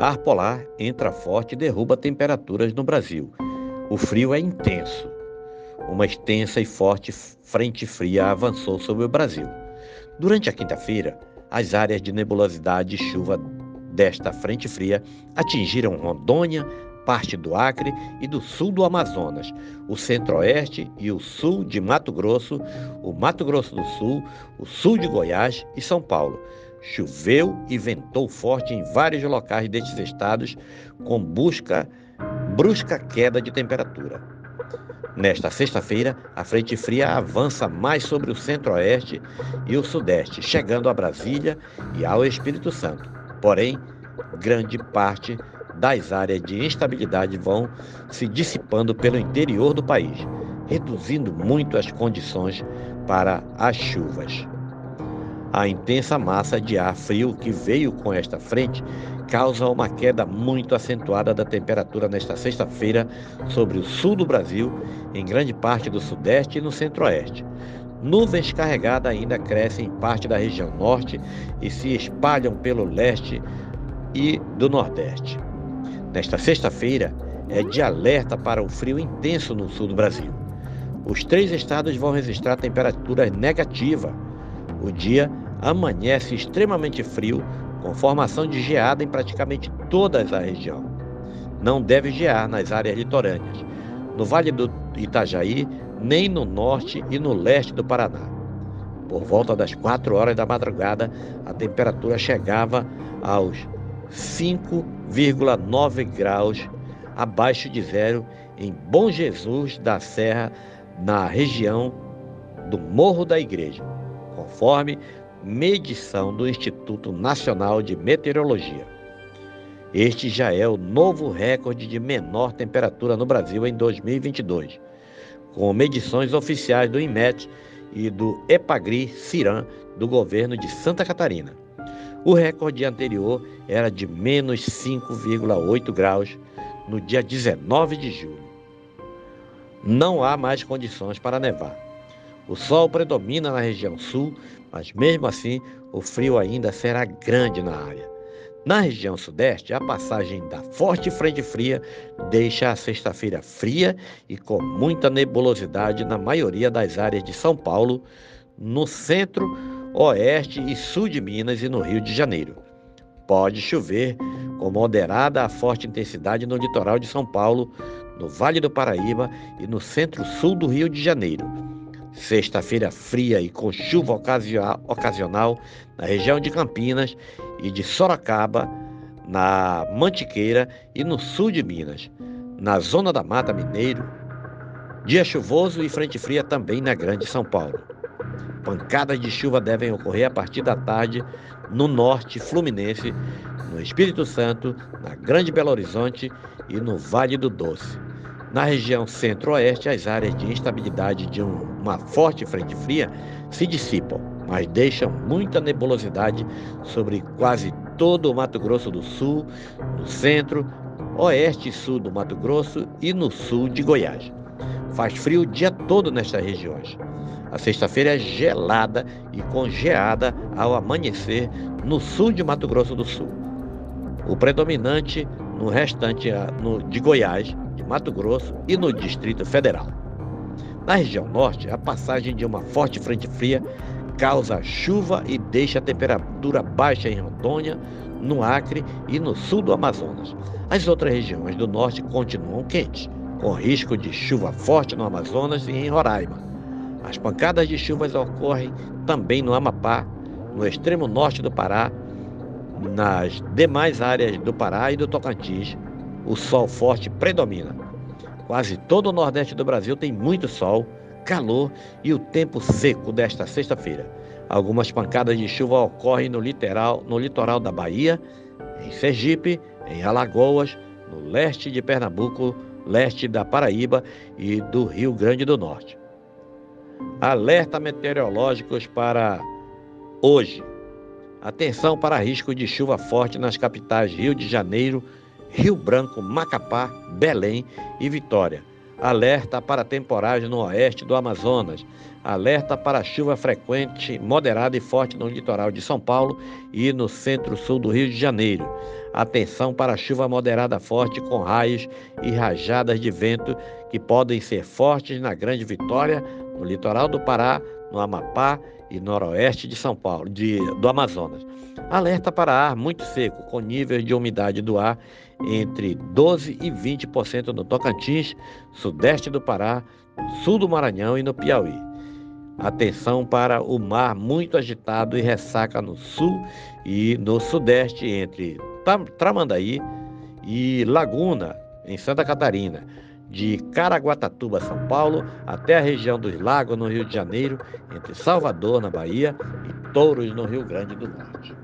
ar polar entra forte e derruba temperaturas no Brasil. O frio é intenso. Uma extensa e forte frente fria avançou sobre o Brasil. Durante a quinta-feira, as áreas de nebulosidade e chuva desta frente fria atingiram Rondônia, parte do Acre e do sul do Amazonas, o centro-oeste e o sul de Mato Grosso, o Mato Grosso do Sul, o sul de Goiás e São Paulo. Choveu e ventou forte em vários locais destes estados, com busca, brusca queda de temperatura. Nesta sexta-feira, a frente fria avança mais sobre o centro-oeste e o sudeste, chegando a Brasília e ao Espírito Santo. Porém, grande parte das áreas de instabilidade vão se dissipando pelo interior do país, reduzindo muito as condições para as chuvas. A intensa massa de ar frio que veio com esta frente causa uma queda muito acentuada da temperatura nesta sexta-feira sobre o sul do Brasil, em grande parte do sudeste e no centro-oeste. Nuvens carregadas ainda crescem em parte da região norte e se espalham pelo leste e do nordeste. Nesta sexta-feira é de alerta para o frio intenso no sul do Brasil. Os três estados vão registrar temperaturas negativas. O dia amanhece extremamente frio, com formação de geada em praticamente toda a região. Não deve gear nas áreas litorâneas, no Vale do Itajaí, nem no norte e no leste do Paraná. Por volta das 4 horas da madrugada, a temperatura chegava aos 5,9 graus abaixo de zero em Bom Jesus da Serra, na região do Morro da Igreja, conforme medição do Instituto Nacional de Meteorologia. Este já é o novo recorde de menor temperatura no Brasil em 2022, com medições oficiais do IMET e do EPAGRI-CIRAM do governo de Santa Catarina. O recorde anterior era de menos 5,8 graus no dia 19 de julho. Não há mais condições para nevar. O sol predomina na região sul, mas mesmo assim o frio ainda será grande na área. Na região sudeste, a passagem da forte frente fria deixa a sexta-feira fria e com muita nebulosidade na maioria das áreas de São Paulo, no centro oeste e sul de Minas e no Rio de Janeiro. Pode chover com moderada a forte intensidade no litoral de São Paulo, no Vale do Paraíba e no centro-sul do Rio de Janeiro. Sexta-feira fria e com chuva ocasional na região de Campinas e de Sorocaba, na Mantiqueira e no sul de Minas. Na zona da Mata Mineiro, dia chuvoso e frente fria também na Grande São Paulo. Pancadas de chuva devem ocorrer a partir da tarde no norte fluminense, no Espírito Santo, na Grande Belo Horizonte e no Vale do Doce. Na região centro-oeste, as áreas de instabilidade de uma forte frente fria se dissipam, mas deixam muita nebulosidade sobre quase todo o Mato Grosso do Sul, no centro, oeste e sul do Mato Grosso e no sul de Goiás. Faz frio o dia todo nestas regiões. A sexta-feira é gelada e congeada ao amanhecer no sul de Mato Grosso do Sul. O predominante no restante ah, de Goiás, Mato Grosso e no Distrito Federal. Na região norte, a passagem de uma forte frente fria causa chuva e deixa a temperatura baixa em Rondônia, no Acre e no sul do Amazonas. As outras regiões do norte continuam quentes, com risco de chuva forte no Amazonas e em Roraima. As pancadas de chuvas ocorrem também no Amapá, no extremo norte do Pará, nas demais áreas do Pará e do Tocantins. O sol forte predomina. Quase todo o nordeste do Brasil tem muito sol, calor e o tempo seco desta sexta-feira. Algumas pancadas de chuva ocorrem no litoral, no litoral da Bahia, em Sergipe, em Alagoas, no leste de Pernambuco, leste da Paraíba e do Rio Grande do Norte. Alerta meteorológicos para hoje. Atenção para risco de chuva forte nas capitais Rio de Janeiro, Rio Branco, Macapá, Belém e Vitória. Alerta para temporagem no oeste do Amazonas. Alerta para chuva frequente, moderada e forte no litoral de São Paulo e no centro-sul do Rio de Janeiro. Atenção para chuva moderada forte com raios e rajadas de vento que podem ser fortes na Grande Vitória, no litoral do Pará, no Amapá e noroeste de São Paulo, de, do Amazonas. Alerta para ar muito seco, com níveis de umidade do ar entre 12 e 20% no Tocantins, sudeste do Pará, sul do Maranhão e no Piauí. Atenção para o mar muito agitado e ressaca no sul e no sudeste entre Tramandaí e Laguna, em Santa Catarina, de Caraguatatuba, São Paulo, até a região dos Lagos, no Rio de Janeiro, entre Salvador, na Bahia, e Touros, no Rio Grande do Norte.